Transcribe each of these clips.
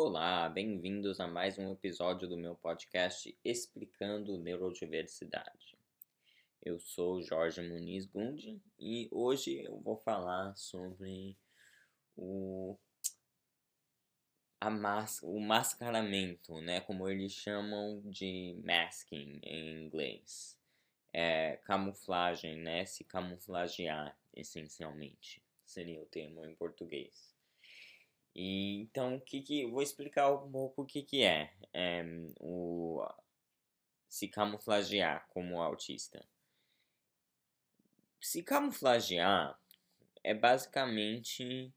Olá, bem-vindos a mais um episódio do meu podcast Explicando Neurodiversidade. Eu sou Jorge Muniz Gundi e hoje eu vou falar sobre o, a mas, o mascaramento, né, como eles chamam de masking em inglês. É, camuflagem, né, se camuflagear essencialmente, seria o termo em português. E, então, que que, vou explicar um pouco o que, que é, é o se camuflagear como autista. Se camuflagear é basicamente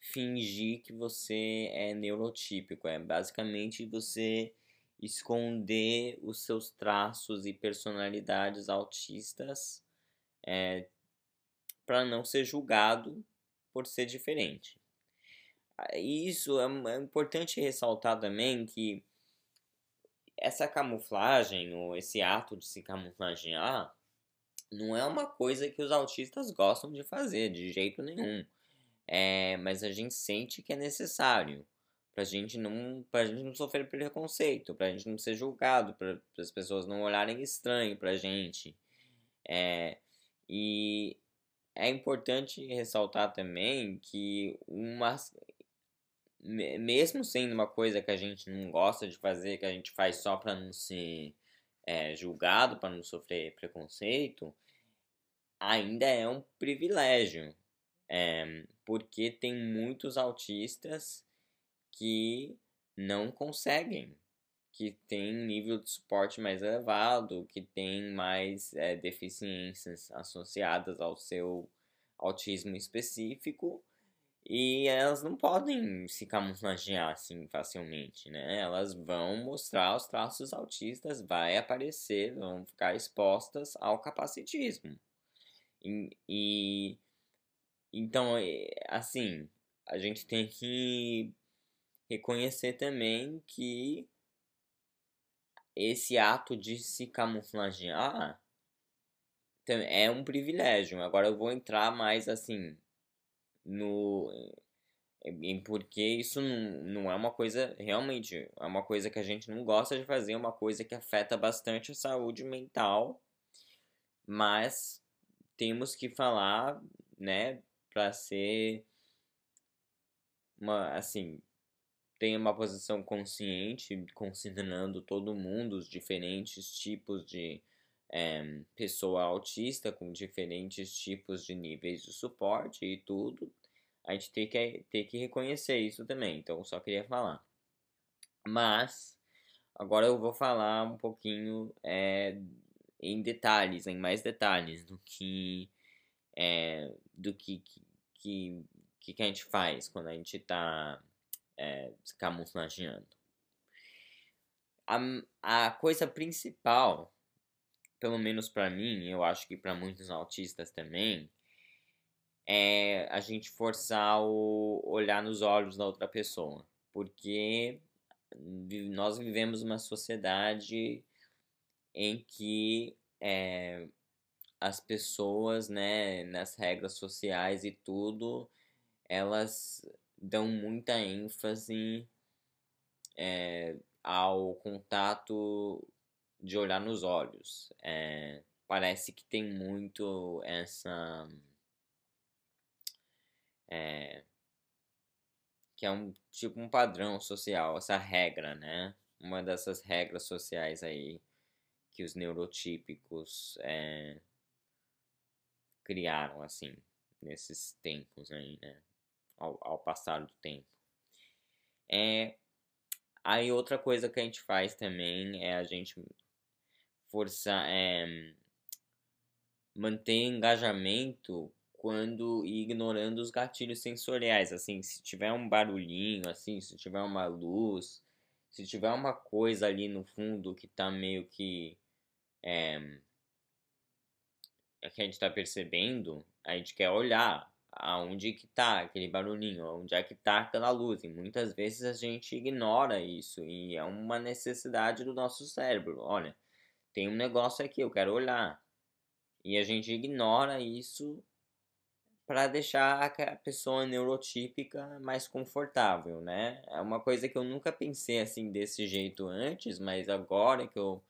fingir que você é neurotípico, é basicamente você esconder os seus traços e personalidades autistas é, para não ser julgado por ser diferente. Isso é, é importante ressaltar também que essa camuflagem, ou esse ato de se camuflagear, não é uma coisa que os autistas gostam de fazer, de jeito nenhum. É, mas a gente sente que é necessário pra gente não, pra gente não sofrer preconceito, pra gente não ser julgado, para as pessoas não olharem estranho pra gente. É, e é importante ressaltar também que uma, mesmo sendo uma coisa que a gente não gosta de fazer, que a gente faz só para não ser é, julgado, para não sofrer preconceito, ainda é um privilégio. É, porque tem muitos autistas que não conseguem, que têm nível de suporte mais elevado, que têm mais é, deficiências associadas ao seu autismo específico e elas não podem se camuflagear assim facilmente, né? Elas vão mostrar os traços autistas, vai aparecer, vão ficar expostas ao capacitismo. E, e então, é, assim, a gente tem que reconhecer também que esse ato de se camuflagear é um privilégio. Agora eu vou entrar mais assim no em porque isso não, não é uma coisa realmente é uma coisa que a gente não gosta de fazer, é uma coisa que afeta bastante a saúde mental, mas temos que falar, né, para ser uma assim tem uma posição consciente, considerando todo mundo, os diferentes tipos de é, pessoa autista com diferentes tipos de níveis de suporte e tudo, a gente tem que, tem que reconhecer isso também. Então, só queria falar. Mas, agora eu vou falar um pouquinho é, em detalhes, em mais detalhes do que é, do que, que, que, que a gente faz quando a gente está é. A, a coisa principal pelo menos para mim, eu acho que para muitos autistas também, é a gente forçar o olhar nos olhos da outra pessoa, porque nós vivemos uma sociedade em que é, as pessoas, né, nas regras sociais e tudo, elas dão muita ênfase é, ao contato de olhar nos olhos. É, parece que tem muito essa. É, que é um tipo um padrão social, essa regra, né? Uma dessas regras sociais aí que os neurotípicos é, criaram, assim, nesses tempos aí, né? Ao, ao passar do tempo. É, aí outra coisa que a gente faz também é a gente forçar, é, manter engajamento quando ignorando os gatilhos sensoriais, assim, se tiver um barulhinho, assim, se tiver uma luz, se tiver uma coisa ali no fundo que tá meio que é, que a gente tá percebendo, a gente quer olhar aonde que tá aquele barulhinho, onde é que tá aquela luz. E muitas vezes a gente ignora isso e é uma necessidade do nosso cérebro. Olha, tem um negócio aqui, eu quero olhar. E a gente ignora isso para deixar a pessoa neurotípica mais confortável, né? É uma coisa que eu nunca pensei assim desse jeito antes, mas agora que eu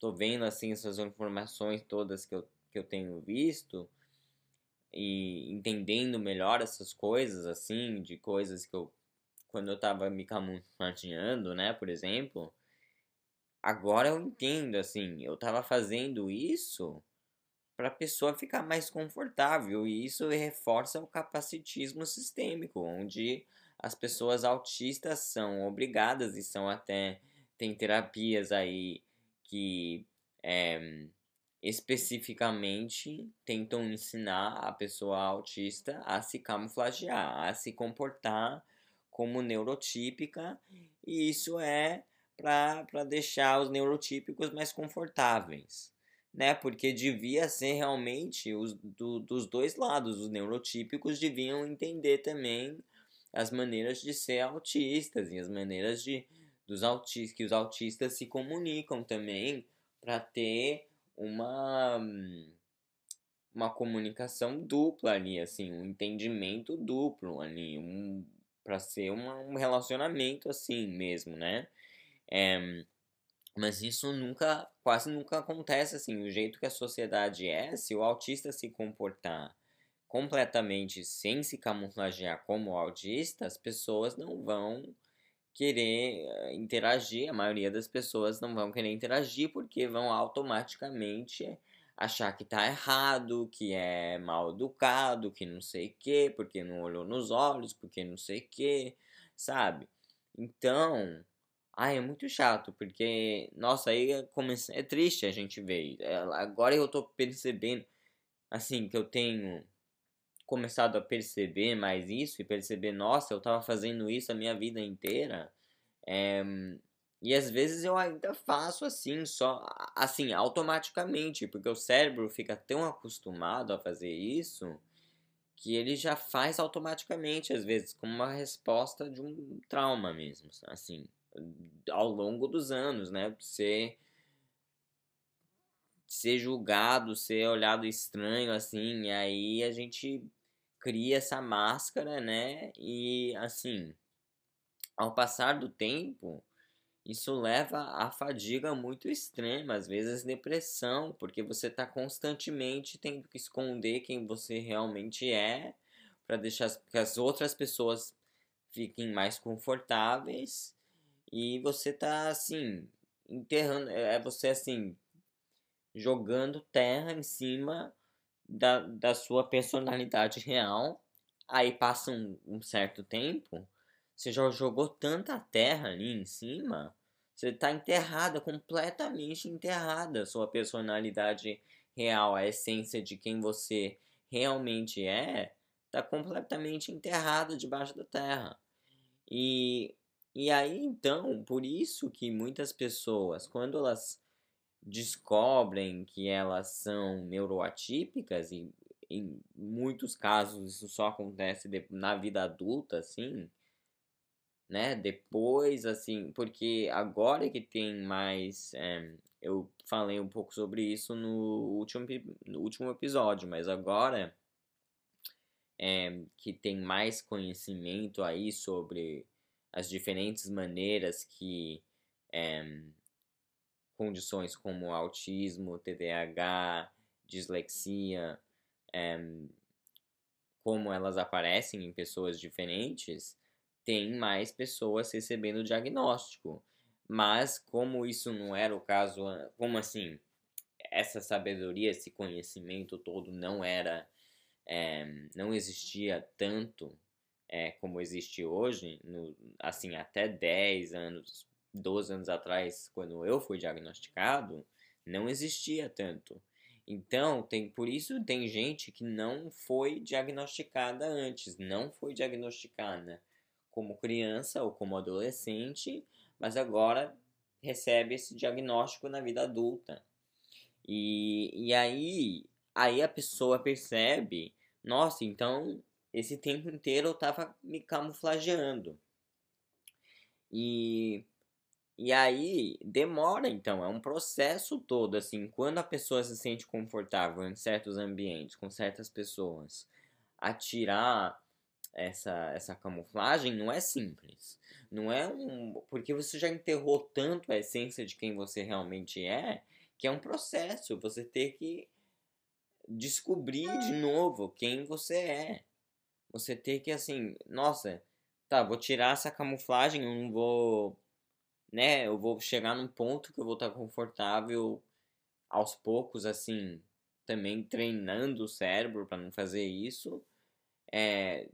tô vendo assim essas informações todas que eu, que eu tenho visto e entendendo melhor essas coisas assim, de coisas que eu quando eu tava me camuflageando, né, por exemplo, agora eu entendo assim, eu tava fazendo isso para a pessoa ficar mais confortável e isso reforça o capacitismo sistêmico, onde as pessoas autistas são obrigadas e são até tem terapias aí que é, especificamente tentam ensinar a pessoa autista a se camuflagear, a se comportar como neurotípica, e isso é para deixar os neurotípicos mais confortáveis né? Porque devia ser realmente os do, dos dois lados. Os neurotípicos deviam entender também as maneiras de ser autistas e as maneiras de dos autistas que os autistas se comunicam também para ter uma uma comunicação dupla ali, assim, um entendimento duplo ali, um para ser uma, um relacionamento assim mesmo, né? É, mas isso nunca, quase nunca acontece assim. O jeito que a sociedade é, se o autista se comportar completamente sem se camuflagear como autista, as pessoas não vão querer eh, interagir. A maioria das pessoas não vão querer interagir porque vão automaticamente achar que tá errado, que é mal educado, que não sei o que, porque não olhou nos olhos, porque não sei o que, sabe? Então, Ai, é muito chato, porque, nossa, aí é, é triste a gente ver. É, agora eu tô percebendo, assim, que eu tenho começado a perceber mais isso e perceber, nossa, eu tava fazendo isso a minha vida inteira. É... E às vezes eu ainda faço assim, só assim, automaticamente, porque o cérebro fica tão acostumado a fazer isso que ele já faz automaticamente, às vezes, como uma resposta de um trauma mesmo, assim ao longo dos anos, né? Ser ser julgado, ser olhado estranho assim, e aí a gente cria essa máscara, né? E assim, ao passar do tempo, isso leva a fadiga muito extrema, às vezes depressão, porque você está constantemente tendo que esconder quem você realmente é para deixar que as outras pessoas fiquem mais confortáveis e você tá assim, enterrando, é, é você assim, jogando terra em cima da, da sua personalidade real. Aí passa um, um certo tempo, você já jogou tanta terra ali em cima, você tá enterrada, completamente enterrada, sua personalidade real, a essência de quem você realmente é, tá completamente enterrada debaixo da terra. E e aí, então, por isso que muitas pessoas, quando elas descobrem que elas são neuroatípicas, e em muitos casos isso só acontece na vida adulta, assim, né? Depois, assim, porque agora que tem mais. É, eu falei um pouco sobre isso no último, no último episódio, mas agora é, que tem mais conhecimento aí sobre as diferentes maneiras que é, condições como autismo, TDAH, dislexia, é, como elas aparecem em pessoas diferentes, tem mais pessoas recebendo diagnóstico. Mas como isso não era o caso, como assim, essa sabedoria, esse conhecimento todo não era, é, não existia tanto é, como existe hoje, no, assim, até 10 anos, 12 anos atrás, quando eu fui diagnosticado, não existia tanto. Então, tem, por isso tem gente que não foi diagnosticada antes, não foi diagnosticada como criança ou como adolescente, mas agora recebe esse diagnóstico na vida adulta. E, e aí, aí a pessoa percebe, nossa, então esse tempo inteiro eu tava me camuflageando. E e aí demora então, é um processo todo assim, quando a pessoa se sente confortável em certos ambientes, com certas pessoas, a tirar essa, essa camuflagem não é simples. Não é um. Porque você já enterrou tanto a essência de quem você realmente é, que é um processo. Você ter que descobrir de novo quem você é. Você ter que, assim, nossa, tá, vou tirar essa camuflagem, eu não vou. Né, eu vou chegar num ponto que eu vou estar confortável aos poucos, assim, também treinando o cérebro para não fazer isso. É,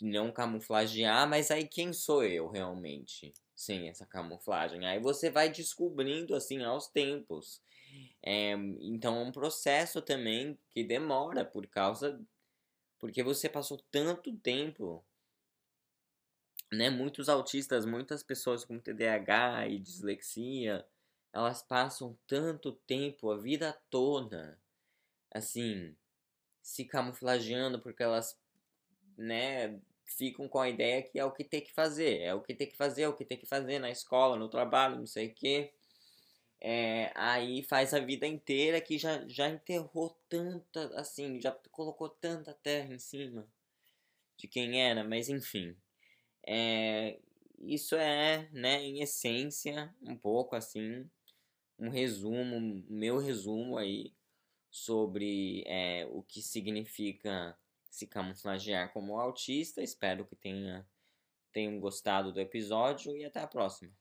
não camuflagear, mas aí quem sou eu realmente sem essa camuflagem? Aí você vai descobrindo assim aos tempos. É, então é um processo também que demora por causa porque você passou tanto tempo né muitos autistas muitas pessoas com TDAH e dislexia elas passam tanto tempo a vida toda assim se camuflageando porque elas né, ficam com a ideia que é o que tem que fazer, é o que tem que fazer, é o que tem que fazer na escola, no trabalho, não sei o quê. É, aí faz a vida inteira que já, já enterrou tanta, assim, já colocou tanta terra em cima de quem era, mas enfim. É, isso é, né, em essência, um pouco assim, um resumo, meu resumo aí sobre é, o que significa se camuflagear como autista. Espero que tenha, tenham gostado do episódio e até a próxima.